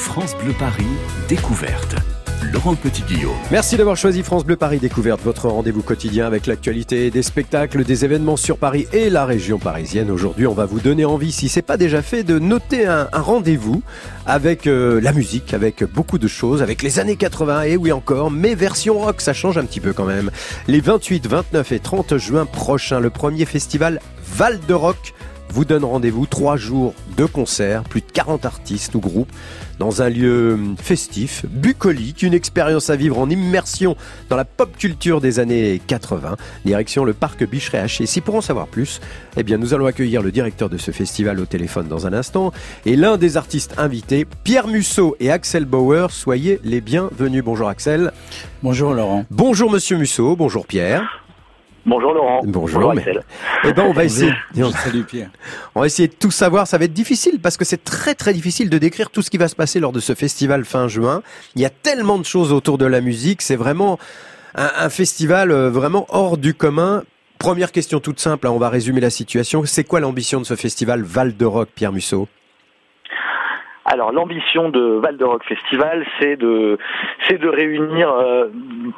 France Bleu Paris, découverte. Laurent Petit-Guillaume. Merci d'avoir choisi France Bleu Paris Découverte, votre rendez-vous quotidien avec l'actualité des spectacles, des événements sur Paris et la région parisienne. Aujourd'hui, on va vous donner envie, si c'est pas déjà fait, de noter un, rendez-vous avec euh, la musique, avec beaucoup de choses, avec les années 80 et oui encore, mais version rock, ça change un petit peu quand même. Les 28, 29 et 30 juin prochains, le premier festival Val de Rock vous donne rendez-vous trois jours de concerts, plus de 40 artistes ou groupes dans un lieu festif, bucolique, une expérience à vivre en immersion dans la pop culture des années 80. Direction le parc Bicheret Haché. Si pour en savoir plus, eh bien nous allons accueillir le directeur de ce festival au téléphone dans un instant et l'un des artistes invités, Pierre Musso et Axel Bauer. Soyez les bienvenus. Bonjour Axel. Bonjour Laurent. Bonjour Monsieur Musso. Bonjour Pierre. Bonjour Laurent. Bonjour, Axel. Eh ben on va essayer. Salut Pierre. On va essayer de tout savoir. Ça va être difficile parce que c'est très très difficile de décrire tout ce qui va se passer lors de ce festival fin juin. Il y a tellement de choses autour de la musique. C'est vraiment un, festival euh, vraiment hors du commun. Première question toute simple. Hein, on va résumer la situation. C'est quoi l'ambition de ce festival Val de Rock, Pierre Musso? Alors l'ambition de Val de Rock Festival, c'est de c'est de réunir euh,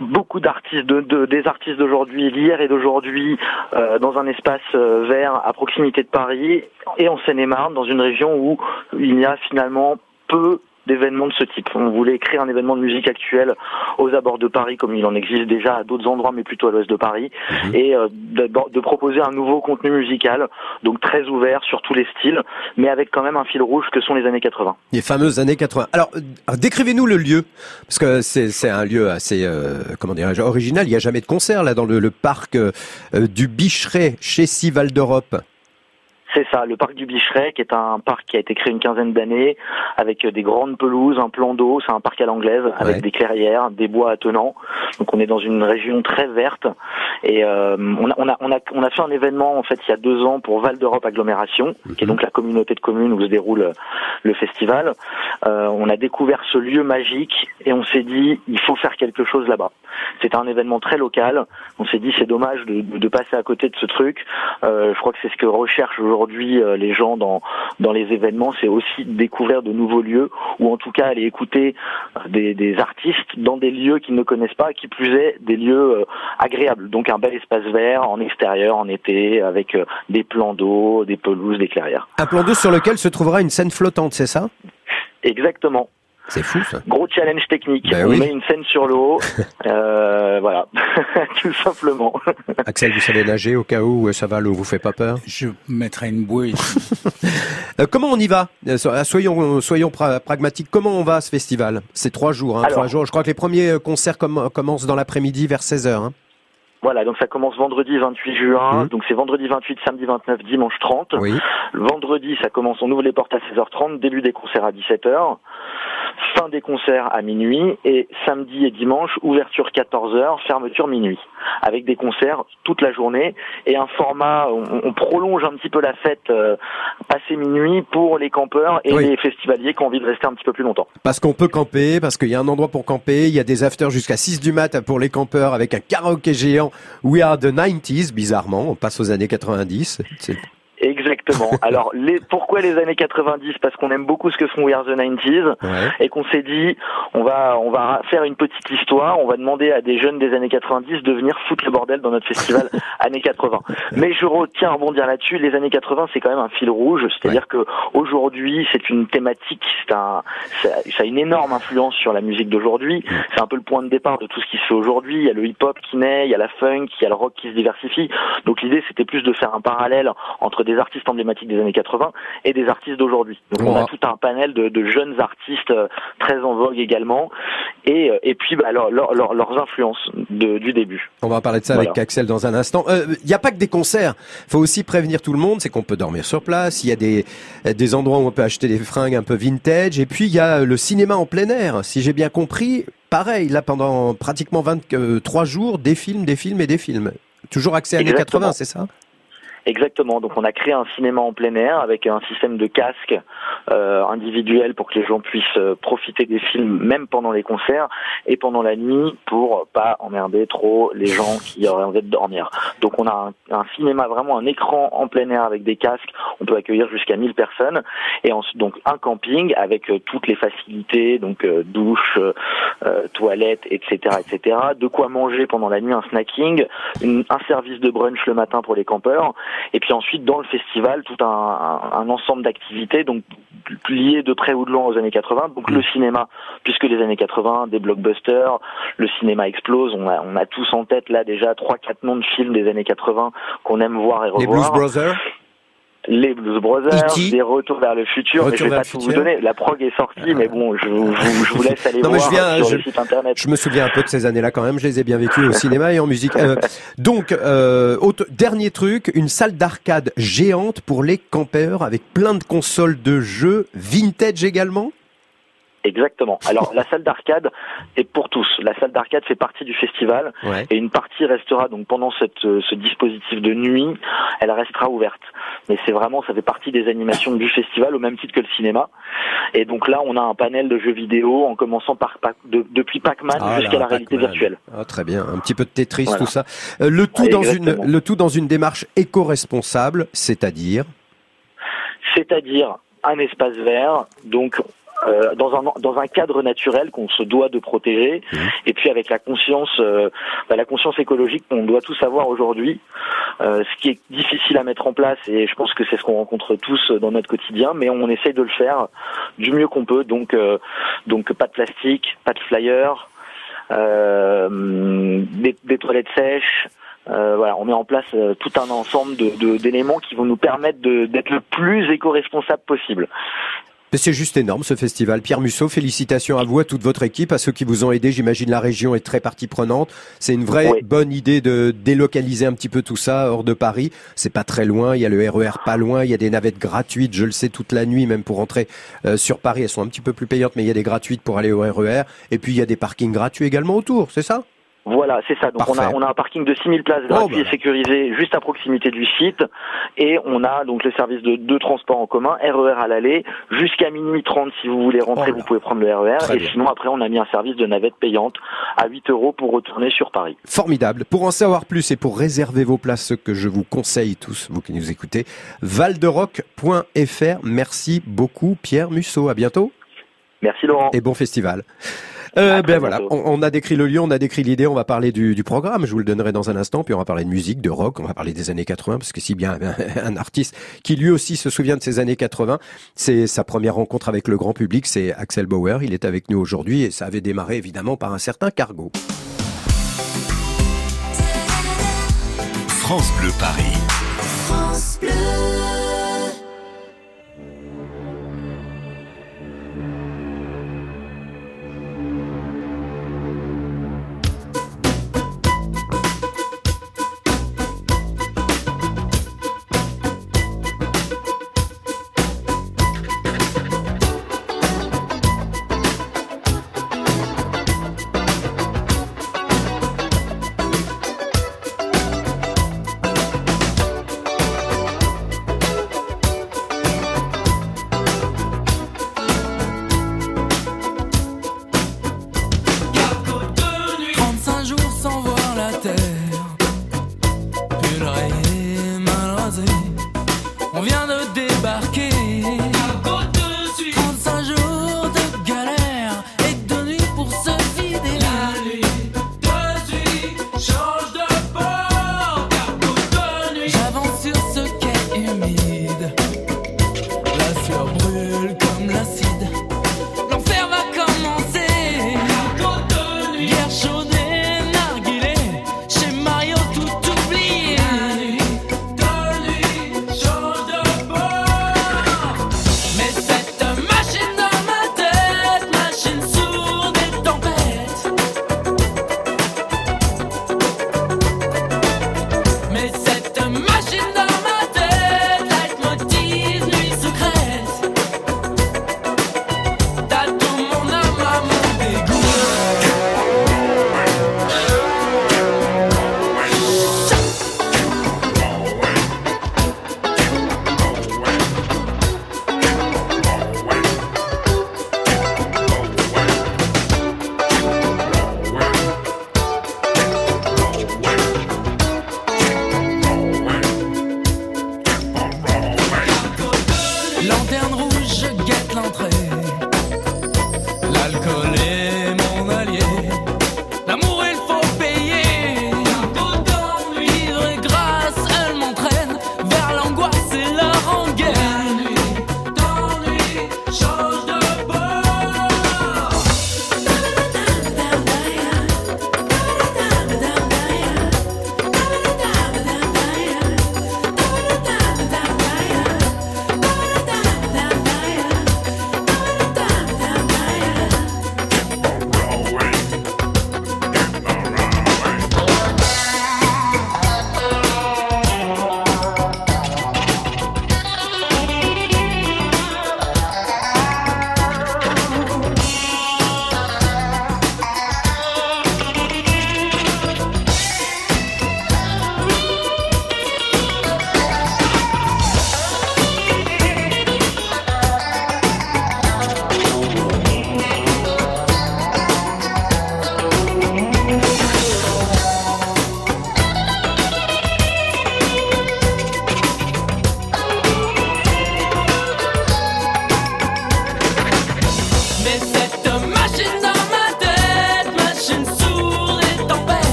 beaucoup d'artistes, de, des artistes d'aujourd'hui, d'hier et d'aujourd'hui, euh, dans un espace euh, vert à proximité de Paris et en Seine-et-Marne, dans une région où il y a finalement peu d'événements de ce type. On voulait créer un événement de musique actuelle aux abords de Paris, comme il en existe déjà à d'autres endroits, mais plutôt à l'ouest de Paris, mhm. et euh, de, proposer un nouveau contenu musical, donc très ouvert sur tous les styles, mais avec quand même un fil rouge que sont les années 80. Les fameuses années 80. Alors, euh, décrivez-nous le lieu, parce que c'est un lieu assez, euh, comment dirais-je, original. Il n'y a jamais de concert là dans le, parc du Bicheret chez Sival d'Europe. C'est ça, le parc du Bicheret, qui est un parc qui a été créé une quinzaine d'années, avec des grandes pelouses, un plan d'eau, c'est un parc à l'anglaise, avec des clairières, des bois attenants. Donc on est dans une région très verte. Et euh, on, a, on, a, on, a, on a fait un événement en fait il y a deux ans pour Val d'Europe Agglomération, qui est donc la communauté de communes où se déroule le festival. Euh, on a découvert ce lieu magique et on s'est dit il faut faire quelque chose là-bas. C'était un événement très local. On s'est dit c'est dommage de, de, passer à côté de ce truc. Euh, je crois que c'est ce que recherche aujourd'hui aujourd'hui euh, les gens dans dans les événements, c'est aussi découvrir de nouveaux lieux ou en tout cas aller écouter euh, des, des artistes dans des lieux qu'ils ne connaissent pas, qui plus est des lieux euh, agréables. Donc un bel espace vert en extérieur, en été, avec des plans d'eau, des pelouses, des clairières. Un plan d'eau sur lequel se trouvera une scène flottante, c'est ça? Exactement. C'est fou ça. Gros challenge technique. Ben on met une scène sur l'eau, euh, voilà, tout simplement. Axel, vous savez nager au cas où ça va, l'eau vous fait pas peur Je mettrai une bouée. Euh, comment on y va euh, Soyons soyons pragmatiques. Comment on va à ce festival? C'est trois jours, hein, trois jours. Je crois que les premiers concerts commencent dans l'après-midi vers 16 h hein. Voilà, donc ça commence vendredi 28 juin, mmh. donc c'est vendredi 28, samedi 29, dimanche 30. Oui. Vendredi, ça commence, on ouvre les portes à 16h30, début des concerts à 17h fin des concerts à minuit et samedi et dimanche, ouverture 14h, fermeture minuit, avec des concerts toute la journée et un format, on, prolonge un petit peu la fête euh, passé minuit pour les campeurs et les festivaliers qui ont envie de rester un petit peu plus longtemps. Parce qu'on peut camper, parce qu'il y a un endroit pour camper, il y a des afters jusqu'à 6 du mat pour les campeurs avec un karaoké géant We Are the 90s, bizarrement, on passe aux années 90. Exactement. Alors, les, pourquoi les années 90 Parce qu'on aime beaucoup ce que font We Are the 90s et qu'on s'est dit, on va, on va faire une petite histoire. On va demander à des jeunes des années 90 de venir foutre le bordel dans notre festival années 80. Mais je retiens à rebondir là-dessus. Les années 80, c'est quand même un fil rouge. C'est-à-dire que aujourd'hui, c'est une thématique. C'est un, ça, a une énorme influence sur la musique d'aujourd'hui. C'est un peu le point de départ de tout ce qui se fait aujourd'hui. Il y a le hip-hop qui naît, il y a la funk, il y a le rock qui se diversifie. Donc l'idée, c'était plus de faire un parallèle entre des des artistes emblématiques des années 80 et des artistes d'aujourd'hui. Donc on a tout un panel de, de, jeunes artistes euh, très en vogue également et, euh, et puis bah, leur, leur, leurs influences de, du début. On va parler de ça avec Axel dans un instant. Il euh, n'y a pas que des concerts. Il faut aussi prévenir tout le monde, c'est qu'on peut dormir sur place. Il y a des, des endroits où on peut acheter des fringues un peu vintage. Et puis il y a le cinéma en plein air. Si j'ai bien compris, pareil, là pendant pratiquement 23 jours, des films, des films et des films. Toujours accès à années 80, c'est ça? Exactement. Donc on a créé un cinéma en plein air avec un système de casque euh, individuel pour que les gens puissent euh, profiter des films même pendant les concerts et pendant la nuit pour pas emmerder trop les gens qui auraient envie de dormir. Donc on a un, un cinéma vraiment un écran en plein air avec des casques. On peut accueillir jusqu'à 1000 personnes et ensuite donc un camping avec euh, toutes les facilités donc euh, douche, euh, toilette, etc., etc. De quoi manger pendant la nuit, un snacking, une, un service de brunch le matin pour les campeurs et puis ensuite, dans le festival, tout un, un, un ensemble d'activités, donc liées de près ou de loin aux années 80. Donc le cinéma, puisque les années 80, des blockbusters, le cinéma explose. On a, on a tous en tête là déjà trois, quatre noms de films des années 80 qu'on aime voir et revoir. Les Blues Brothers les Blues Brothers, E.T. des Retours vers le futur, Retour mais je vais pas tout vous donner. La prog est sortie, mais bon, je, vous- je vous- je vous laisse aller Non, voir je viens, sur je- le site internet. Je me souviens un peu de ces années-là quand même, je les ai bien vécues au cinéma et en musique. Euh, donc, euh, autre- dernier truc, une salle d'arcade géante pour les campeurs avec plein de consoles de jeux vintage également Exactement. Alors la salle d'arcade est pour tous. La salle d'arcade fait partie du festival Ouais. et une partie restera donc pendant cette, euh, ce dispositif de nuit, elle restera ouverte. Mais c'est vraiment, ça fait partie des animations du festival au même titre que le cinéma. Et donc là, on a un panel de jeux vidéo en commençant par de- depuis Pac-Man Ah jusqu'à la réalité virtuelle. Ah, très bien, un petit peu de Tetris, Voilà. tout ça. Euh, le tout dans une, le tout dans une démarche éco-responsable, c'est-à-dire? c'est-à-dire un espace vert, donc euh, dans un dans un cadre naturel qu'on se doit de protéger, Mhm. et puis avec la conscience euh, bah, la conscience écologique qu'on doit tous avoir aujourd'hui, euh, ce qui est difficile à mettre en place, et je pense que c'est ce qu'on rencontre tous dans notre quotidien, mais on essaye de le faire du mieux qu'on peut. Donc euh, donc pas de plastique, pas de flyers, euh, des, des toilettes sèches. Euh, voilà, on met en place euh, tout un ensemble de- de- d'éléments qui vont nous permettre de- d'être le plus éco-responsable possible. C'est juste énorme ce festival. Pierre Musso, félicitations à vous, à toute votre équipe, à ceux qui vous ont aidé. J'imagine la région est très partie prenante. C'est une vraie Oui. bonne idée de délocaliser un petit peu tout ça hors de Paris. C'est pas très loin. Il y a le RER pas loin. Il y a des navettes gratuites. Je le sais toute la nuit, même pour rentrer euh, sur Paris. Elles sont un petit peu plus payantes, mais il y a des gratuites pour aller au RER. Et puis il y a des parkings gratuits également autour. C'est ça? Voilà, c'est ça. Donc on a, on a un parking de 6000 places gratuit bah. et sécurisé juste à proximité du site. Et on a donc le service de deux transports en commun, RER à l'aller, jusqu'à minuit 30 si vous voulez rentrer, Oh vous pouvez prendre le RER. Très et bien. sinon après on a mis un service de navette payante à 8 euros pour retourner sur Paris. Formidable. Pour en savoir plus et pour réserver vos places, ce que je vous conseille tous, vous qui nous écoutez, valderoc.fr. Merci beaucoup, Pierre Musso. À bientôt. Merci Laurent. et bon festival. Euh, ben voilà, on, on a décrit le lieu, on a décrit l'idée, on va parler du, du programme, je vous le donnerai dans un instant, puis on va parler de musique, de rock, on va parler des années 80, parce que si bien un artiste qui lui aussi se souvient de ces années 80, c'est sa première rencontre avec le grand public, c'est Axel Bauer, il est avec nous aujourd'hui, et ça avait démarré évidemment par un certain cargo. France Bleu Paris.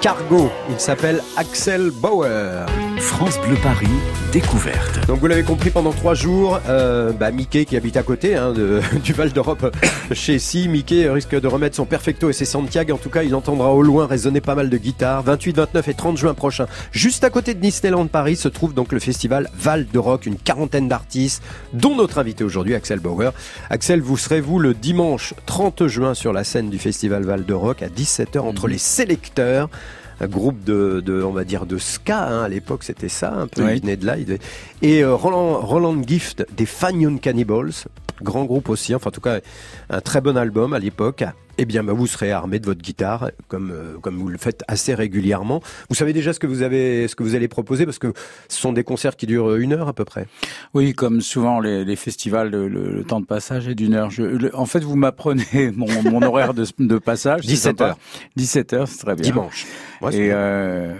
Cargo, il s'appelle Axel Bauer. France Bleu Paris, découverte. Donc vous l'avez compris, pendant trois jours, euh, bah, Mickey qui habite à côté hein, de, du Val d'Europe chez Si, Mickey risque de remettre son Perfecto et ses Santiago. En tout cas, il entendra au loin résonner pas mal de guitares. 28, 29 et 30 juin prochain, juste à côté de Disneyland Paris, se trouve donc le festival Val de Rock, une quarantaine d'artistes, dont notre invité aujourd'hui, Axel Bauer. Axel, vous serez vous le dimanche 30 juin sur la scène du festival Val de Rock à 17h entre les sélecteurs un groupe de, de, on va dire, de ska. Hein, à l'époque, c'était ça, un peu. Oui. De là. Et euh, Roland, Roland Gift des Fanion Cannibals, grand groupe aussi. Enfin, en tout cas, un très bon album à l'époque. Eh bien, bah, vous serez armé de votre guitare, comme euh, comme vous le faites assez régulièrement. Vous savez déjà ce que vous avez, ce que vous allez proposer, parce que ce sont des concerts qui durent une heure à peu près. Oui, comme souvent les, les festivals, le, le- le temps de passage est d'une heure. Je, le- en fait, vous m'apprenez mon, mon horaire de, de passage. c'est 17 sympa. heures. 17 heures, c'est très bien. Dimanche. Ouais, et, euh,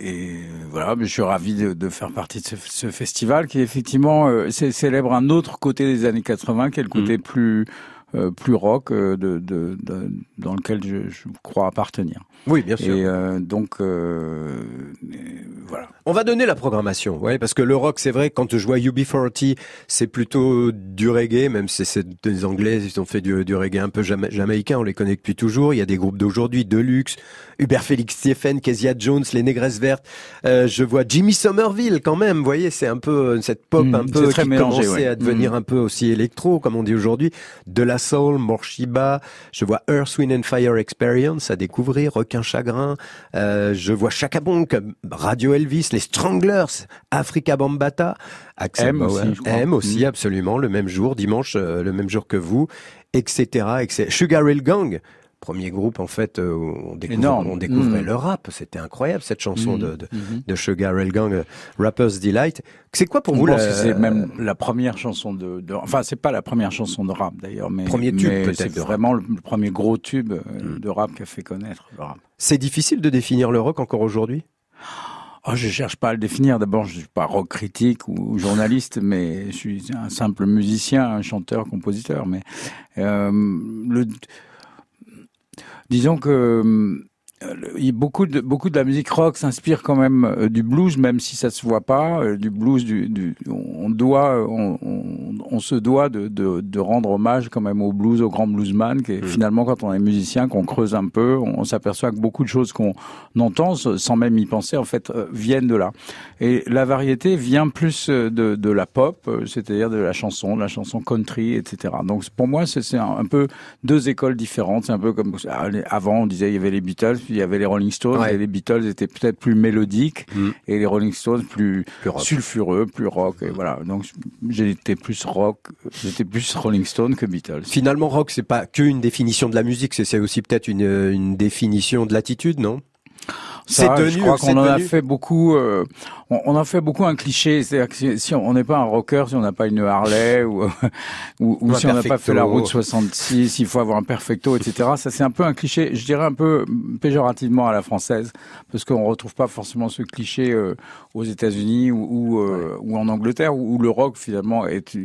et voilà, mais je suis ravi de, de faire partie de ce, ce festival qui effectivement euh, célèbre un autre côté des années 80, qui est le côté Mm. plus euh, plus rock euh, de, de, de- dans lequel je, je crois appartenir. oui, bien sûr. Et euh, donc voilà. On va donner la programmation, ouais, parce que le rock, c'est vrai, quand je vois UB40, c'est plutôt du reggae, même si c'est des Anglais, ils ont fait du, du reggae un peu jama- jamaïcain, on les connaît depuis toujours. Il y a des groupes d'aujourd'hui, Deluxe, Hubert Félix Stephen, Kezia Jones, Les Négresses Vertes. Je vois Jimmy Somerville quand même, vous voyez, c'est un peu cette pop Mm, un peu qui mélangé, commençait ouais. à devenir Mm. un peu aussi électro, comme on dit aujourd'hui. De la soul, Morshiba. Je vois Earth, Wind and Fire Experience à découvrir, Requin Chagrin. Euh, je vois Chaka Bonk, Radio Elvis, les Stranglers, Africa Bambata, Axel M Bauer, aussi. M aussi, Mm. absolument, le même jour, dimanche, euh, le même jour que vous, etc., etc. Sugar Hill Gang, premier groupe en fait, euh, où on découvre, Énorme. on découvrait Mm. le rap. C'était incroyable cette chanson de, de, de Sugar Hill Gang, euh, Rapper's Delight. C'est quoi pour On vous pense la- que c'est même la première chanson de, de enfin c'est pas la première chanson de rap d'ailleurs, mais Premier tube, peut-être, c'est vraiment le, premier gros tube euh, Mm. de rap qui a fait connaître le rap. C'est difficile de définir le rock encore aujourd'hui? Oh, je cherche pas à le définir. D'abord, je suis pas rock critique ou, ou journaliste, mais je suis un simple musicien, un chanteur, compositeur. Mais euh, le, disons que beaucoup de beaucoup de la musique rock s'inspire quand même euh, du blues, même si ça se voit pas. euh, du blues, du, du on doit, on, on, on se doit de, de, de rendre hommage quand même au blues, au grand bluesman. Qui est, Mm. Finalement, quand on est musicien, qu'on creuse un peu, on, on s'aperçoit que beaucoup de choses qu'on entend sans même y penser, en fait, euh, viennent de là. Et la variété vient plus de, de la pop, c'est-à-dire de la chanson, de la chanson country, etc. Donc pour moi, c'est un, un peu deux écoles différentes. C'est un peu comme ah, avant, on disait il y avait les Beatles, puis il y avait les Rolling Stones, Ouais. et les Beatles étaient peut-être plus mélodiques, Mm. et les Rolling Stones plus sulfureux, plus rock. Et voilà. Donc j'étais plus rock, j'étais plus Rolling Stone que Beatles. Finalement, rock, c'est pas qu'une définition de la musique, c'est c'est aussi peut-être une, une définition de l'attitude, non? C'est je devenu- crois c'est qu'on en a fait beaucoup. euh, on, on a fait beaucoup un cliché. C'est-à-dire que si, on n'est pas un rocker, si on n'a pas une Harley ou ou, si on n'a pas fait la route 66, il faut avoir un perfecto, etc. Ça c'est un peu un cliché. Je dirais un peu péjorativement à la française, parce qu'on retrouve pas forcément ce cliché euh, aux États-Unis ou ou, euh, ou en Angleterre, où, où le rock finalement est,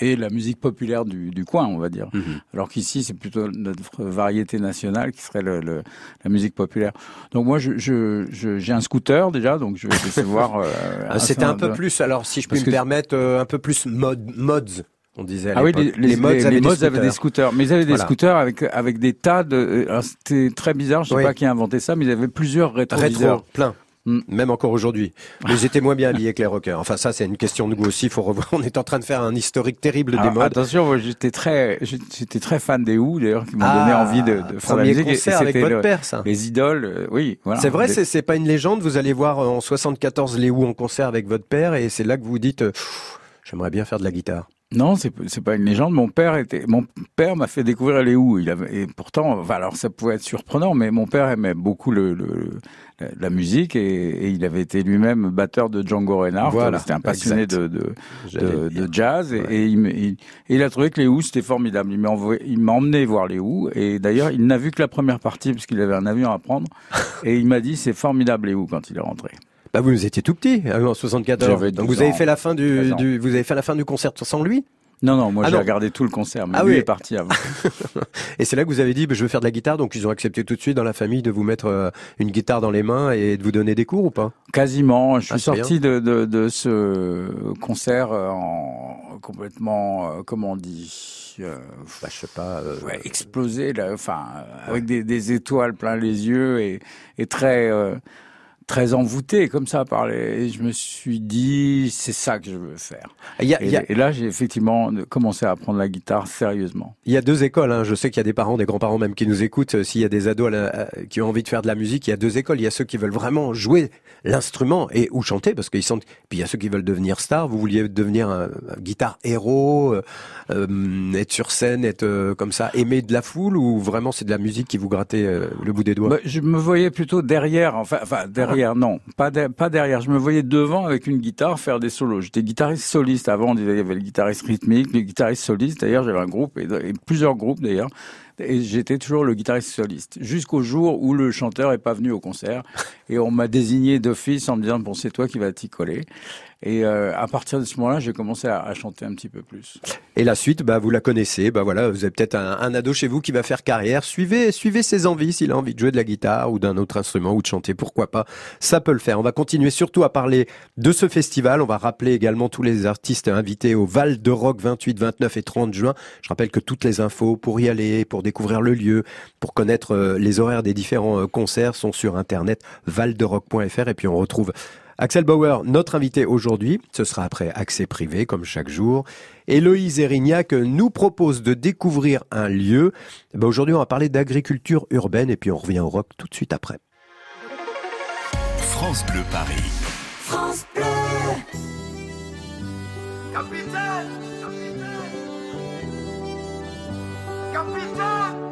est la musique populaire du, du coin, on va dire. Alors qu'ici, c'est plutôt notre variété nationale qui serait le, le- la musique populaire. Donc moi, je, je, je- j'ai un scooter déjà, donc je vais essayer de voir. euh, Ah, C'était un peu de- plus, alors si je puis Parce me permettre, euh, un peu plus mod, mods, on disait à Ah oui, les, mods les- avaient les des mods avaient des scooters. mais ils avaient des scooters avec avec des tas de. euh, C'était très bizarre, je sais Oui. pas qui a inventé ça, mais ils avaient plusieurs rétroviseurs. Rétro, plein. Mm. Même encore aujourd'hui. Mais ils étaient moins bien habillés que les rockers. Enfin, ça, c'est une question de goût aussi. Faut revoir. On est en train de faire un historique terrible des Alors, modes. attention, moi, j'étais très, j'étais très fan des Who d'ailleurs, qui m'ont Ah, donné envie de, de faire la musique. concert avec votre le- père, ça. Les idoles, euh, oui, voilà. C'est vrai, Les- c'est pas une légende. Vous allez voir euh, en 74 les Who en concert avec votre père et c'est là que vous dites, euh, j'aimerais bien faire de la guitare. Non, c'est pas une légende. Mon père était, mon père m'a fait découvrir les Who. Il avait, et pourtant, enfin, alors ça pouvait être surprenant, mais mon père aimait beaucoup le, le- la, musique et, et il avait été lui-même batteur de Django Reinhardt. Voilà, C'était un passionné de, de, de, jazz et, Ouais. et il, me- il- et il a trouvé que les Who c'était formidable. Il m'a envoyé- il m'a emmené voir les Who et d'ailleurs il n'a vu que la première partie parce qu'il avait un avion à prendre et il m'a dit c'est formidable les Who quand il est rentré. Bah, vous étiez tout petit, hein, en 74. J'avais Donc 12 vous avez ans. fait la fin du, 13 ans. du- vous avez fait la fin du concert sans lui? Non, non, moi Ah j'ai regardé tout le concert, mais Ah lui oui. est parti avant. Et c'est là que vous avez dit, bah, je veux faire de la guitare, donc ils ont accepté tout de suite dans la famille de vous mettre euh, une guitare dans les mains et de vous donner des cours ou pas? Quasiment. Je suis Ah, c'est sorti de, de, de ce concert euh, en complètement, euh, comment on dit, euh, bah, Je sais pas. euh, ouais, explosé, là, enfin, euh, avec des, des étoiles plein les yeux et, et très, euh, très envoûté comme ça par les. Et je me suis dit, c'est ça que je veux faire. Il y a, Et, il y a- et là, j'ai effectivement commencé à apprendre la guitare sérieusement. il y a deux écoles. Hein. Je sais qu'il y a des parents, des grands-parents même qui nous écoutent. Euh, S'il y a des ados la- qui ont envie de faire de la musique, il y a deux écoles. Il y a ceux qui veulent vraiment jouer l'instrument et ou chanter parce qu'ils sentent. Puis il y a ceux qui veulent devenir stars. Vous vouliez devenir un, un guitare héros, euh, euh, être sur scène, être euh, comme ça, aimer de la foule ou vraiment c'est de la musique qui vous grattait euh, le bout des doigts? Bah, je me voyais plutôt derrière, enfin, enfin derrière, non, pas, pas derrière. Je me voyais devant avec une guitare faire des solos. J'étais guitariste soliste avant. Il y avait le guitariste rythmique, le guitariste soliste. D'ailleurs, j'avais un groupe et, et plusieurs groupes d'ailleurs. Et j'étais toujours le guitariste soliste jusqu'au jour où le chanteur est pas venu au concert et on m'a désigné d'office en me disant bon c'est toi qui vas t'y coller. Et euh, à partir de ce moment-là, j'ai commencé à, chanter un petit peu plus. Et la suite, bah, vous la connaissez. Bah voilà, vous avez peut-être un, un ado chez vous qui va faire carrière. Suivez, suivez ses envies. S'il a envie de jouer de la guitare ou d'un autre instrument ou de chanter, pourquoi pas Ça peut le faire. On va continuer surtout à parler de ce festival. On va rappeler également tous les artistes invités au Val de Rock 28, 29 et 30 juin. Je rappelle que toutes les infos pour y aller, pour découvrir le lieu, pour connaître euh, les horaires des différents euh, concerts sont sur internet valderock.fr et puis on retrouve Axel Bauer, notre invité aujourd'hui, ce sera après accès privé comme chaque jour. Héloïse Erignac nous propose de découvrir un lieu. Ben, aujourd'hui, on va parler d'agriculture urbaine et puis on revient au rock tout de suite après. France Bleu Paris. France Bleu. Capitaine Capitaine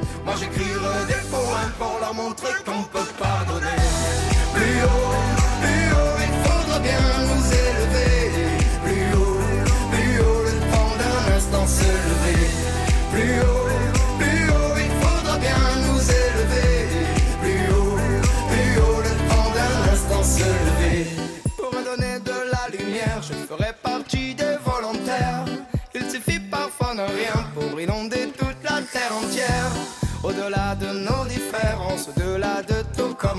Moi j'écrirai des poèmes pour leur montrer qu'on peut pardonner. Plus haut, plus haut, il faudra bien nous élever. Plus haut, plus haut, le temps d'un instant se lever.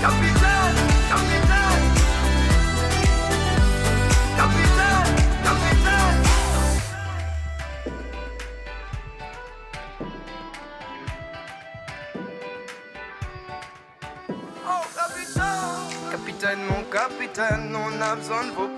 Capitaine Capitaine. Capitaine Capitaine. Oh capitaine. Capitaine, mon capitaine, on a besoin de nous guider.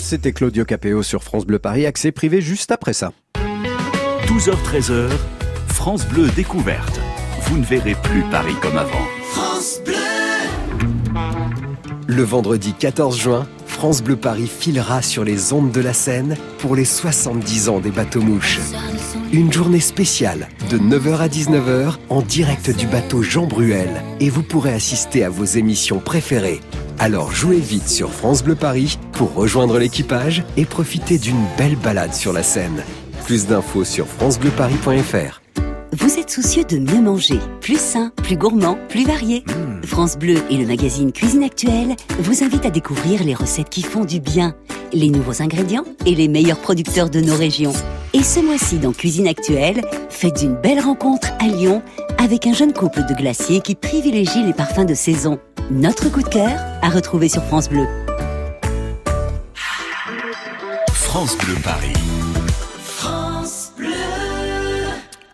C'était Claudio Capéo sur France Bleu Paris, accès privé juste après ça. 12h-13h, France Bleu découverte. Vous ne verrez plus Paris comme avant. Le vendredi 14 juin, France Bleu Paris filera sur les ondes de la Seine pour les 70 ans des bateaux mouches. Une journée spéciale de 9h à 19h en direct du bateau Jean Bruel et vous pourrez assister à vos émissions préférées. Alors jouez vite sur France Bleu Paris pour rejoindre l'équipage et profiter d'une belle balade sur la Seine. Plus d'infos sur francebleuparis.fr. Vous êtes soucieux de mieux manger, plus sain, plus gourmand, plus varié France Bleu et le magazine Cuisine Actuelle vous invitent à découvrir les recettes qui font du bien, les nouveaux ingrédients et les meilleurs producteurs de nos régions. Et ce mois-ci dans Cuisine Actuelle, faites une belle rencontre à Lyon avec un jeune couple de glaciers qui privilégie les parfums de saison. Notre coup de cœur à retrouver sur France Bleu. France Bleu Paris.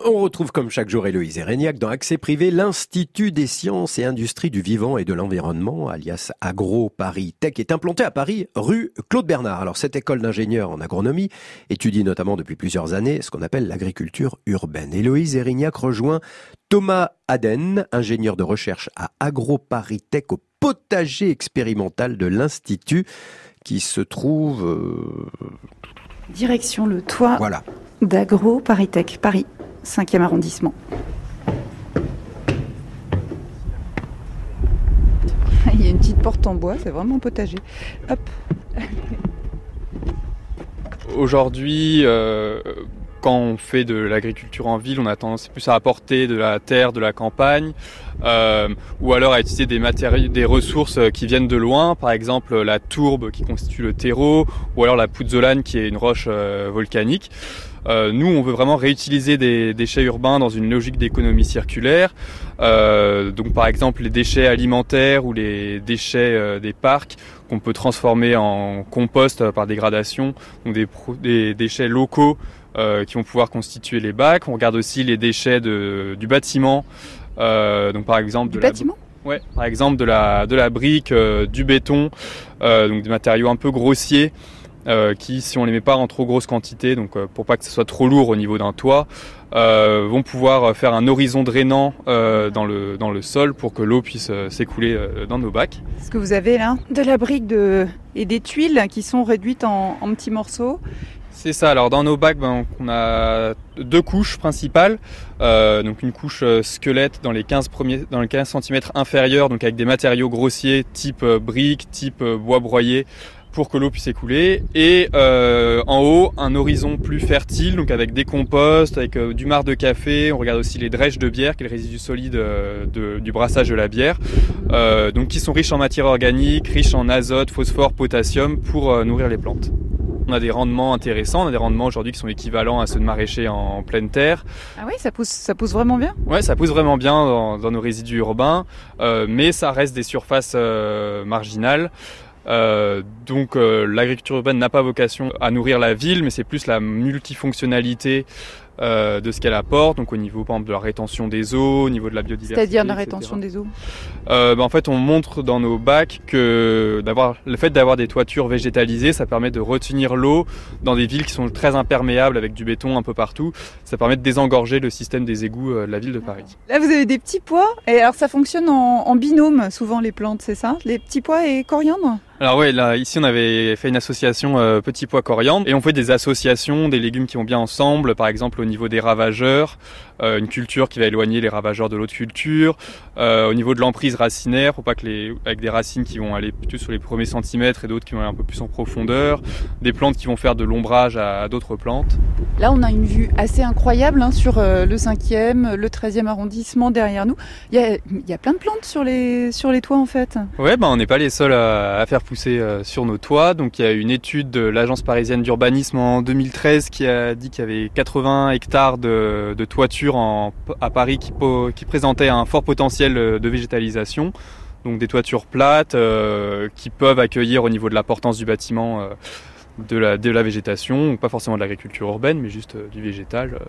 On retrouve comme chaque jour Héloïse Erignac dans Accès Privé, l'Institut des sciences et industries du vivant et de l'environnement, alias Agro Paris Tech, est implanté à Paris, rue Claude Bernard. Alors cette école d'ingénieurs en agronomie étudie notamment depuis plusieurs années ce qu'on appelle l'agriculture urbaine. Héloïse Erignac rejoint Thomas Aden, ingénieur de recherche à Agro Paris Tech au potager expérimental de l'Institut qui se trouve... euh, Direction le toit voilà. d'Agro Paritech, Paris, 5e arrondissement. Il y a une petite porte en bois, c'est vraiment potager. Hop. Aujourd'hui, euh, quand on fait de l'agriculture en ville, on a tendance plus à apporter de la terre, de la campagne, euh, ou alors à utiliser des matériaux, des ressources euh, qui viennent de loin, par exemple la tourbe qui constitue le terreau, ou alors la pouzzolane qui est une roche euh, volcanique. Euh, nous, on veut vraiment réutiliser des déchets urbains dans une logique d'économie circulaire. Euh, donc, par exemple, les déchets alimentaires ou les déchets euh, des parcs qu'on peut transformer en compost par dégradation, donc des, des déchets locaux euh, qui vont pouvoir constituer les bacs. On regarde aussi les déchets de, du bâtiment. Euh, donc, par exemple, Du de la- bâtiment? Ouais, par exemple de la de la brique, euh, du béton, euh, donc des matériaux un peu grossiers euh, qui, si on les met pas en trop grosse quantité, donc euh, pour pas que ce soit trop lourd au niveau d'un toit, euh, vont pouvoir faire un horizon drainant euh, dans le dans le sol pour que l'eau puisse euh, s'écouler euh, dans nos bacs. Ce que vous avez là, de la brique de... et des tuiles qui sont réduites en, en petits morceaux. C'est ça. Alors dans nos bacs, ben, on a deux couches principales. Euh, donc une couche euh, squelette dans les 15 premiers, dans les 15 cm inférieurs, donc avec des matériaux grossiers type euh, brique, type bois broyé pour que l'eau puisse écouler et en haut un horizon plus fertile donc avec des composts avec du marc de café on regarde aussi les drèches de bière qui est le résidu solide de- du brassage de la bière donc qui sont riches en matière organique riches en azote phosphore potassium pour nourrir les plantes on a des rendements intéressants, on a des rendements aujourd'hui qui sont équivalents à ceux de maraîchers en pleine terre. Ah oui, ça pousse, ça pousse vraiment bien? Ouais, ça pousse vraiment bien dans, dans nos résidus urbains, euh, mais ça reste des surfaces euh, marginales. Euh, donc euh, l'agriculture urbaine n'a pas vocation à nourrir la ville, mais c'est plus la multifonctionnalité euh, de ce qu'elle apporte, donc au niveau par exemple de la rétention des eaux, au niveau de la biodiversité. C'est-à-dire la etc. rétention des eaux. Euh, ben, en fait, on montre dans nos bacs que d'avoir le fait d'avoir des toitures végétalisées, ça permet de retenir l'eau dans des villes qui sont très imperméables avec du béton un peu partout. Ça permet de désengorger le système des égouts euh, de la ville de Paris. Là, vous avez des petits pois. Et alors, ça fonctionne en, en binôme, souvent, les plantes, c'est ça? Les petits pois et coriandre? Alors ouais, là ici on avait fait une association euh, petits pois coriandre et on fait des associations des légumes qui vont bien ensemble, par exemple au niveau des ravageurs, euh, une culture qui va éloigner les ravageurs de l'autre culture, euh, au niveau de l'emprise racinaire pour pas que les avec des racines qui vont aller plutôt sur les premiers centimètres et d'autres qui vont aller un peu plus en profondeur, des plantes qui vont faire de l'ombrage à, à d'autres plantes. Là, on a une vue assez incroyable hein, sur euh, le 5e, le 13e arrondissement derrière nous. Il y a, il y a plein de plantes sur les, sur les toits, en fait. Ouais, ben on n'est pas les seuls à, à faire pousser sur nos toits. Donc il y a une étude de l'agence parisienne d'urbanisme en 2013 qui a dit qu'il y avait 80 hectares de, de toitures à Paris qui, qui présentaient un fort potentiel euh, de végétalisation. Donc des toitures plates euh, qui peuvent accueillir au niveau de la portance du bâtiment euh, de la, de la végétation, pas forcément de l'agriculture urbaine, mais juste euh, du végétal. euh.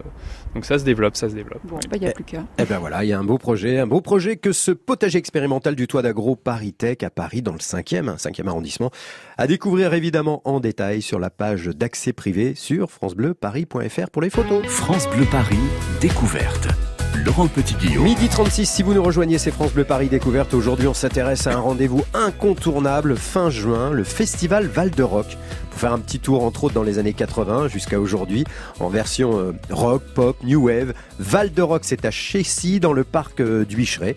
Donc ça se développe, ça se développe. Bon, bah, il n'y a plus qu'à. Eh ben voilà, il y a un beau projet, un beau projet que ce potager expérimental du toit d'agro Paris Tech à Paris dans le 5e, hein, 5e arrondissement, à découvrir évidemment en détail sur la page d'accès privé sur francebleuparis.fr pour les photos. France Bleu Paris, découverte. Laurent Petit-Guillaume. Midi 36, si vous nous rejoignez, c'est France Bleu Paris Découverte. Aujourd'hui, on s'intéresse à un rendez-vous incontournable fin juin, le festival Val de Rock. Pour faire un petit tour, entre autres, dans les années 80 jusqu'à aujourd'hui, en version euh, rock, pop, new wave. Val de Rock, c'est à Chessy, dans le parc euh, du Huicheret.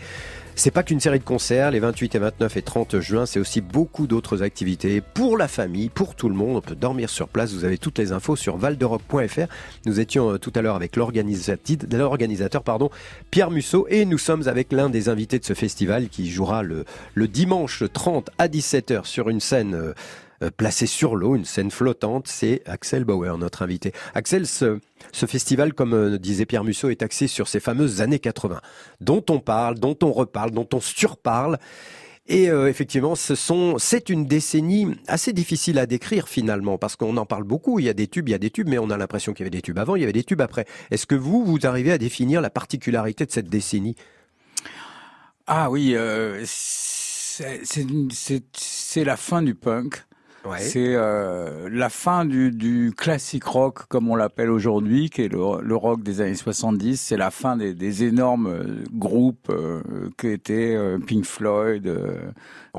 C'est pas qu'une série de concerts, les 28 et 29 et 30 juin, c'est aussi beaucoup d'autres activités pour la famille, pour tout le monde. On peut dormir sur place. Vous avez toutes les infos sur valderock.fr. Nous étions euh, tout à l'heure avec l'organisateur, pardon, Pierre Musso, et nous sommes avec l'un des invités de ce festival qui jouera le, le dimanche 30 à 17h sur une scène euh, placée sur l'eau, une scène flottante. C'est Axel Bauer, notre invité. Axel, ce, festival, comme euh, disait Pierre Musso, est axé sur ces fameuses années 80, dont on parle, dont on reparle, dont on surparle. Et euh, effectivement, ce sont, c'est une décennie assez difficile à décrire finalement, parce qu'on en parle beaucoup. Il y a des tubes, il y a des tubes, mais on a l'impression qu'il y avait des tubes avant, il y avait des tubes après. Est-ce que vous, vous arrivez à définir la particularité de cette décennie? Ah oui, c'est la fin du punk. C'est euh, la fin du, du classique rock, comme on l'appelle aujourd'hui, qui est le, le rock des années 70. C'est la fin des, des énormes euh, groupes euh, qui étaient euh, Pink Floyd, euh,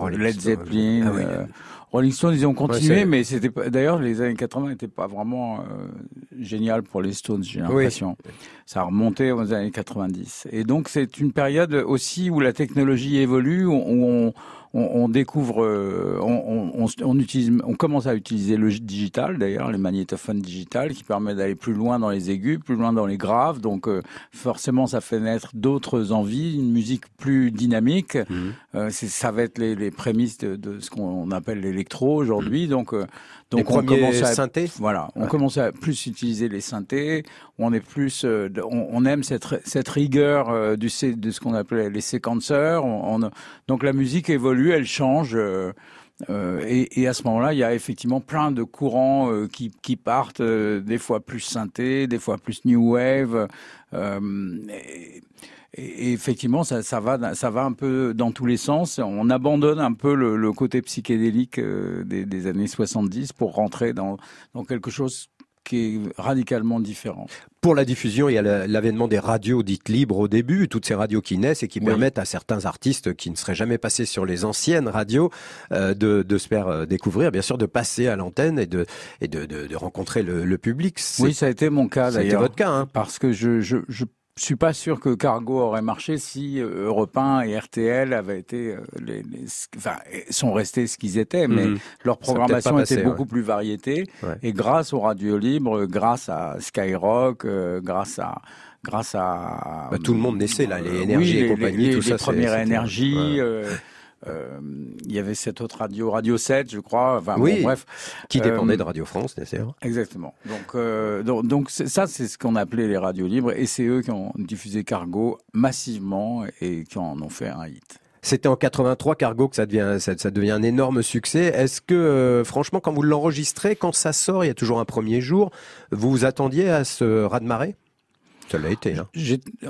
Led. Zeppelin. Ah oui. euh, Rolling Stones, ils ont continué, mais c'était pas- d'ailleurs les années 80 n'étaient pas vraiment euh, génial pour les Stones, j'ai Oui. l'impression. Ça a remonté aux années 90. Et donc c'est une période aussi où la technologie évolue, où on, on, on découvre, euh, on, on, on, utilise, on commence à utiliser le digital d'ailleurs, les magnétophones digitales qui permettent d'aller plus loin dans les aigus, plus loin dans les graves. Donc euh, forcément ça fait naître d'autres envies, une musique plus dynamique. Euh, c'est- ça va être les, les prémices de, de ce qu'on appelle l'électro aujourd'hui. Donc, euh, donc Les premiers commence à, synthés Voilà, on Ouais. commence à plus utiliser les synthés. On est plus, euh, on, on aime cette cette rigueur euh, du de ce qu'on appelait les séquenceurs. On, on- donc la musique évolue, elle change. euh, euh, et, et à ce moment-là, il y a effectivement plein de courants euh, qui, qui partent, euh, des fois plus synthé, des fois plus new wave. euh, et, et effectivement, ça, ça va, ça va un peu dans tous les sens. On abandonne un peu le, le côté psychédélique euh, des, des années 70 pour rentrer dans, dans quelque chose qui est radicalement différent. Pour la diffusion, il y a la- l'avènement des radios dites libres au début, toutes ces radios qui naissent et qui Oui. permettent à certains artistes qui ne seraient jamais passés sur les anciennes radios euh, de, de se faire euh, découvrir, bien sûr, de passer à l'antenne et de, et de, de, de rencontrer le, le public. Oui, ça a été mon cas ça a été d'ailleurs. votre cas. Hein. Parce que je, je, je suis pas sûr que Cargo aurait marché si euh, Europe 1 et RTL avaient été euh, les, les- enfin sont restés ce qu'ils étaient, mais Mhm. leur programmation était beaucoup ouais. plus variété. Ouais. Et grâce aux radios libres, grâce à Skyrock, euh, grâce à grâce à Bah, tout le monde naissait, là, les énergies oui, et les, compagnie, les- tout les ça, premières énergies. ouais. euh, euh, il y avait cette autre radio, Radio 7, je crois. Enfin, Oui, bon, bref. Qui Euh, dépendait de Radio France, d'ailleurs. Exactement. Donc, euh, donc, donc c'est- ça, c'est ce qu'on appelait les radios libres, et c'est eux qui ont diffusé Cargo massivement et qui en ont fait un hit. C'était en 83 Cargo que ça devient ça, ça devient un énorme succès. Est-ce que euh, franchement quand vous l'enregistrez, quand ça sort, il y a toujours un premier jour, vous vous attendiez à ce raz-de-marée? Ça l'a été. Hein.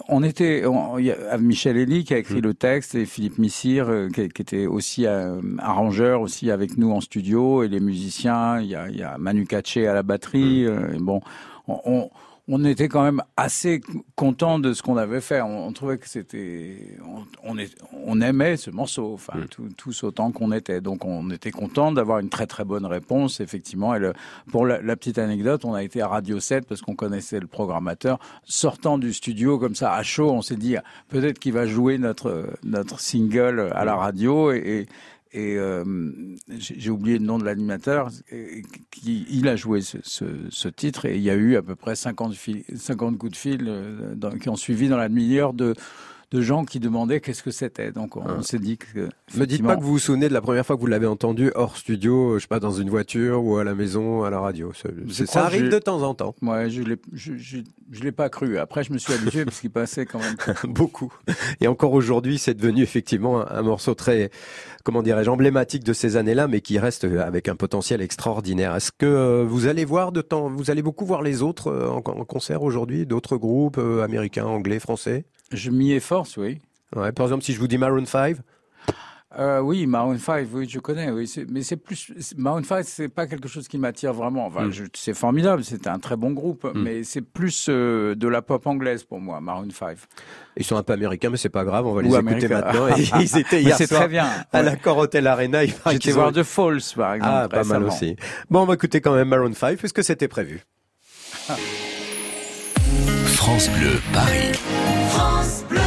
On était, on- il y a Michel Elie qui a écrit le texte et Philippe Missire euh, qui, qui était aussi euh, arrangeur aussi avec nous en studio et les musiciens. Il y a, il y a Manu Katché à la batterie. euh, et bon, on, on, on était quand même assez content de ce qu'on avait fait. On, on trouvait que c'était, on, on, est, on aimait ce morceau, enfin tout- tous autant qu'on était. Donc on était content d'avoir une très très bonne réponse effectivement. Et le, pour la, la petite anecdote, on a été à Radio 7 parce qu'on connaissait le programmateur. Sortant du studio comme ça à chaud, on s'est dit peut-être qu'il va jouer notre notre single à la radio et, et et euh, j'ai oublié le nom de l'animateur, qui il a joué ce, titre et il y a eu à peu près 50, fil- 50 coups de fil euh, qui ont suivi dans la demi-heure de, de gens qui demandaient qu'est-ce que c'était. Donc on, Ah. s'est dit que. Me dites pas que vous vous souvenez de la première fois que vous l'avez entendu hors studio, je sais pas, dans une voiture ou à la maison, à la radio. Ça arrive de temps en temps. Ouais, je l'ai, je, je, je l'ai pas cru. Après, je me suis habitué parce qu'il passait quand même. Beaucoup. Et encore aujourd'hui, c'est devenu effectivement un, un morceau très, comment dirais-je, emblématique de ces années-là, mais qui reste avec un potentiel extraordinaire. Est-ce que euh, vous allez voir de temps, vous allez beaucoup voir les autres euh, en, en concert aujourd'hui, d'autres groupes euh, américains, anglais, français? Je m'y efforce, oui. ouais, Par exemple, si je vous dis Maroon 5, Euh, oui, Maroon 5, oui, je connais, oui. Mais c'est plus, Maroon 5, c'est pas quelque chose qui m'attire vraiment. Enfin, Mm. je- c'est formidable, c'est un très bon groupe, Mm. mais c'est plus euh, de la pop anglaise pour moi, Maroon 5. ils sont un peu américains, mais c'est pas grave, on va les Ou écouter maintenant. Et ils étaient hier c'est soir très bien. à ouais. l'accord Hotel Arena. J'étais voir ont- The Falls, par exemple. Ah, pas mal aussi. Bon, on va écouter quand même Maroon 5 puisque c'était prévu? France Bleu Paris. France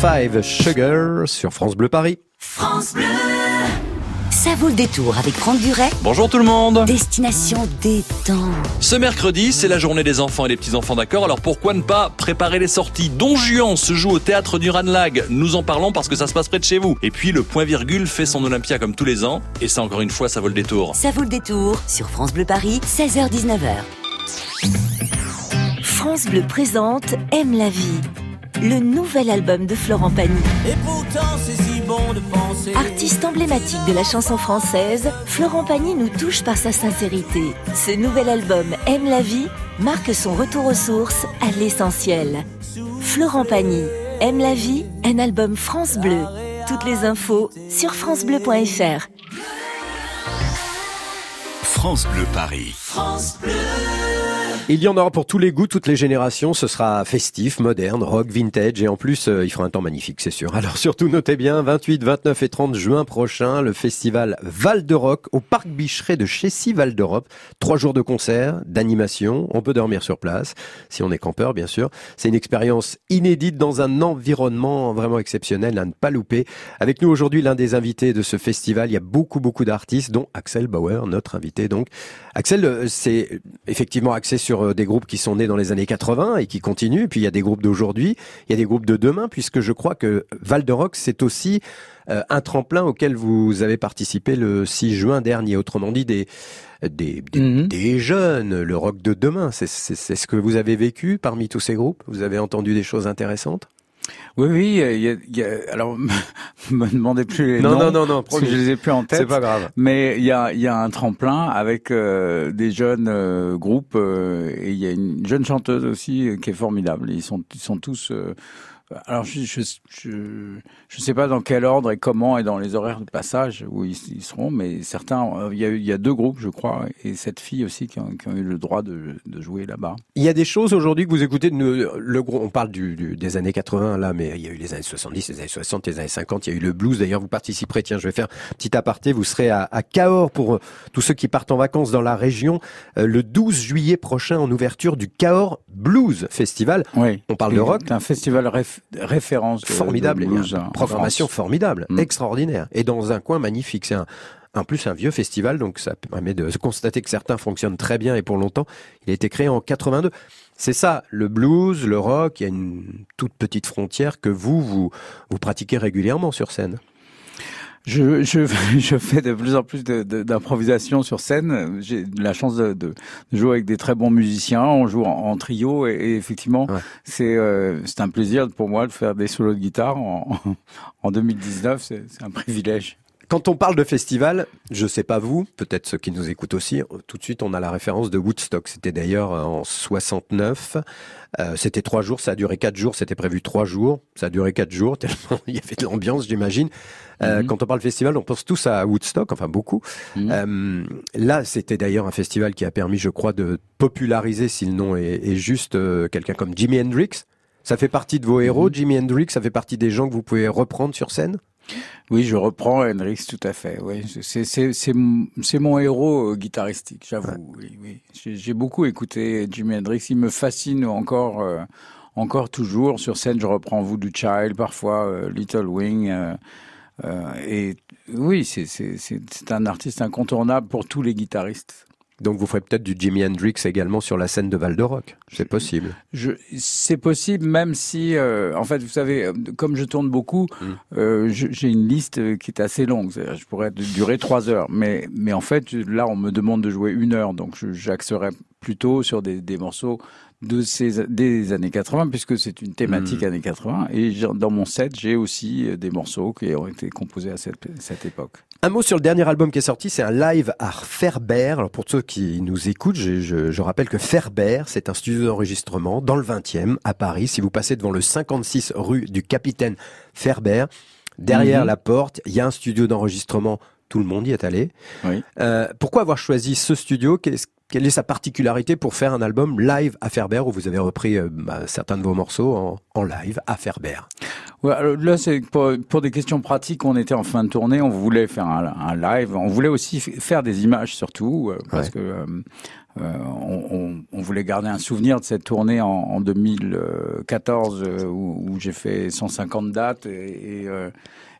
5 Sugar sur France Bleu Paris. France Bleu. Ça vaut le détour avec Franck Duret. Bonjour tout le monde Destination détente. Ce mercredi, c'est la journée des enfants et des petits-enfants d'accord, alors pourquoi ne pas préparer les sorties? Don Juan se joue au théâtre du Ranlag, nous en parlons parce que ça se passe près de chez vous. Et puis le point virgule fait son Olympia comme tous les ans, et ça encore une fois, ça vaut le détour. Ça vaut le détour sur France Bleu Paris, 16h-19h. France Bleu présente Aime la vie. Le nouvel album de Florent Pagny. Et pourtant c'est si bon de penser. Artiste emblématique de la chanson française, Florent Pagny nous touche par sa sincérité. Ce nouvel album Aime la vie marque son retour aux sources, à l'essentiel. Florent Pagny, Aime la vie, un album France Bleu. Toutes les infos sur francebleu.fr. France Bleu Paris. Il y en aura pour tous les goûts, toutes les générations. Ce sera festif, moderne, rock, vintage et en plus, euh, il fera un temps magnifique, c'est sûr. Alors surtout, notez bien, 28, 29 et 30 juin prochain, le festival Val de Rock au Parc Bicheret de Chessy Val d'Europe. Trois jours de concert, d'animation. On peut dormir sur place, si on est campeur, bien sûr. C'est une expérience inédite dans un environnement vraiment exceptionnel à ne pas louper. Avec nous aujourd'hui, l'un des invités de ce festival. Il y a beaucoup, beaucoup d'artistes, dont Axel Bauer, notre invité donc. Axel, euh, c'est effectivement axé sur euh, des groupes qui sont nés dans les années 80 et qui continuent. Puis il y a des groupes d'aujourd'hui, il y a des groupes de demain, puisque je crois que Val de Rock, c'est aussi euh, un tremplin auquel vous avez participé le 6 juin dernier. Autrement dit, des, des, des, Mhm. des jeunes, le rock de demain. C'est ce que vous avez vécu parmi tous ces groupes? Vous avez entendu des choses intéressantes? Oui, oui, il y a, y a- alors me demandez plus les Non, noms, non, non, non, parce que je les ai plus en tête. C'est pas grave. Mais il y a, il y a un tremplin avec euh, des jeunes euh, groupes euh, et il y a une jeune chanteuse aussi euh, qui est formidable. Ils sont, ils sont tous. Alors je, je je je sais pas dans quel ordre et comment et dans les horaires de passage où ils, ils seront, mais certains. euh, Il y a il y a deux groupes, je crois, et cette fille aussi qui ont, qui ont eu le droit de, de jouer là-bas. Il y a des choses aujourd'hui que vous écoutez. Le gros, on parle du, du- des années 80 là, mais il y a eu les années 70, les années 60, les années 50. Il y a eu le blues. D'ailleurs, vous participerez. Tiens, je vais faire un petit aparté. Vous serez à, à Cahors pour euh, tous ceux qui partent en vacances dans la région euh, le 12 juillet prochain en ouverture du Cahors Blues Festival. Oui. On parle de rock. C'est un festival réf- référence. de- formidable, de blues, hein, France. formidable, Mm. extraordinaire, et dans un coin magnifique. C'est un, en plus un vieux festival, donc ça permet de constater que certains fonctionnent très bien et pour longtemps. Il a été créé en 82. C'est ça, le blues, le rock, il y a une toute petite frontière que vous, vous, vous pratiquez régulièrement sur scène. Je, je, je fais de plus en plus de- de- d'improvisation sur scène. J'ai la chance de, de jouer avec des très bons musiciens. On joue en, en trio et, et effectivement, Ouais. c'est euh, c'est un plaisir pour moi de faire des solos de guitare en, en 2019. C'est c'est un privilège. Quand on parle de festival, je sais pas vous, peut-être ceux qui nous écoutent aussi, tout de suite on a la référence de Woodstock. C'était d'ailleurs en 69. Euh, c'était trois jours, ça a duré quatre jours. C'était prévu trois jours, ça a duré quatre jours tellement il y avait de l'ambiance, j'imagine. Euh, Mhm. Quand on parle festival, on pense tous à Woodstock, enfin beaucoup. Mhm. Euh, là, c'était d'ailleurs un festival qui a permis, je crois, de populariser, si le nom est, est juste, euh, quelqu'un comme Jimi Hendrix. Ça fait partie de vos héros, Mhm. Jimi Hendrix. Ça fait partie des gens que vous pouvez reprendre sur scène? Oui, je reprends Hendrix tout à fait. Oui, c'est c'est c'est mon- héros euh, guitaristique, j'avoue. Oui, oui. J'ai beaucoup écouté Jimi Hendrix. Il me fascine encore, euh, encore toujours sur scène. Je reprends Voodoo Child, parfois euh, Little Wing. euh, et oui, c'est c'est c'est c'est un artiste incontournable pour tous les guitaristes. Donc vous ferez peut-être du Jimi Hendrix également sur la scène de Val de Rock. C'est possible. Je, c'est possible, même si, euh, en fait, vous savez, comme je tourne beaucoup, Mm. euh, j'ai une liste euh, qui est assez longue. Je pourrais durer trois heures, mais, mais en fait, là, on me demande de jouer une heure, donc j'axerai plutôt sur des, des morceaux de ces des années 80, puisque c'est une thématique Mm. années 80. Et dans mon set, j'ai aussi des morceaux qui ont été composés à cette, cette époque. Un mot sur le dernier album qui est sorti, c'est un live à Ferber. Alors pour ceux qui nous écoutent, je, je- je rappelle que Ferber, c'est un studio d'enregistrement dans le 20e à Paris. Si vous passez devant le 56 rue du Capitaine Ferber, derrière Mhm. la porte, il y a un studio d'enregistrement. Tout le monde y est allé. Oui. Euh, pourquoi avoir choisi ce studio? Qu'est-ce- Quelle est sa particularité pour faire un album live à Ferber où vous avez repris euh, bah, certains de vos morceaux en, en live à Ferber? Ouais, alors là, c'est pour, pour des questions pratiques. On était en fin de tournée, on voulait faire un, un live. On voulait aussi faire des images surtout, euh, parce Ouais. que euh, euh, on, on- on voulait garder un souvenir de cette tournée en, en 2014 euh, où, où j'ai fait 150 dates et, et, euh,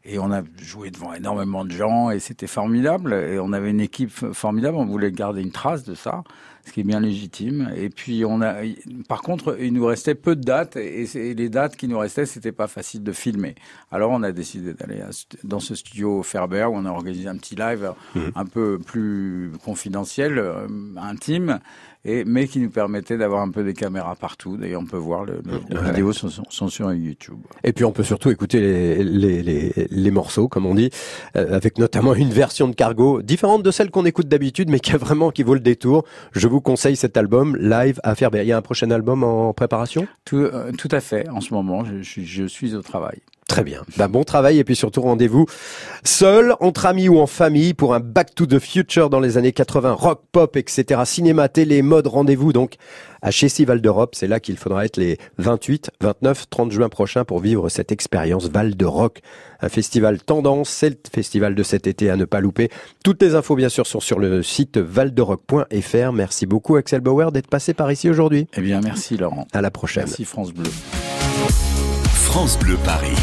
Et on a joué devant énormément de gens et c'était formidable. Et on avait une équipe formidable. On voulait garder une trace de ça, ce qui est bien légitime. Et puis on a, par contre, il nous restait peu de dates et, les dates qui nous restaient, c'était pas facile de filmer. Alors on a décidé d'aller dans ce studio Ferber où on a organisé un petit live mmh. un peu plus confidentiel, euh, intime et, mais qui nous permettait d'avoir un peu des caméras partout. D'ailleurs, on peut voir, le, les vidéos sont, sont, sur YouTube. Et puis on peut surtout écouter les, les, les, les morceaux, comme on dit, euh, avec notamment une version de Cargo différente de celle qu'on écoute d'habitude, mais qui a vraiment qui vaut le détour. Je vous conseille cet album live à faire. Il y a un prochain album en préparation? Tout, euh, tout à fait. En ce moment, je, je, je suis au travail. Très bien. Ben, bon travail et puis surtout rendez-vous seul, entre amis ou en famille pour un Back to the Future dans les années 80, rock, pop, etc. Cinéma, télé, mode, rendez-vous donc à Chessy Val d'Europe. C'est là qu'il faudra être les 28, 29, 30 juin prochains pour vivre cette expérience Val de Rock. Un festival tendance, c'est le festival de cet été à ne pas louper. Toutes les infos bien sûr sont sur le site valderock.fr. Merci beaucoup Axel Bauer d'être passé par ici aujourd'hui. Eh bien merci Laurent. À la prochaine. Merci France Bleu. France Bleu Paris.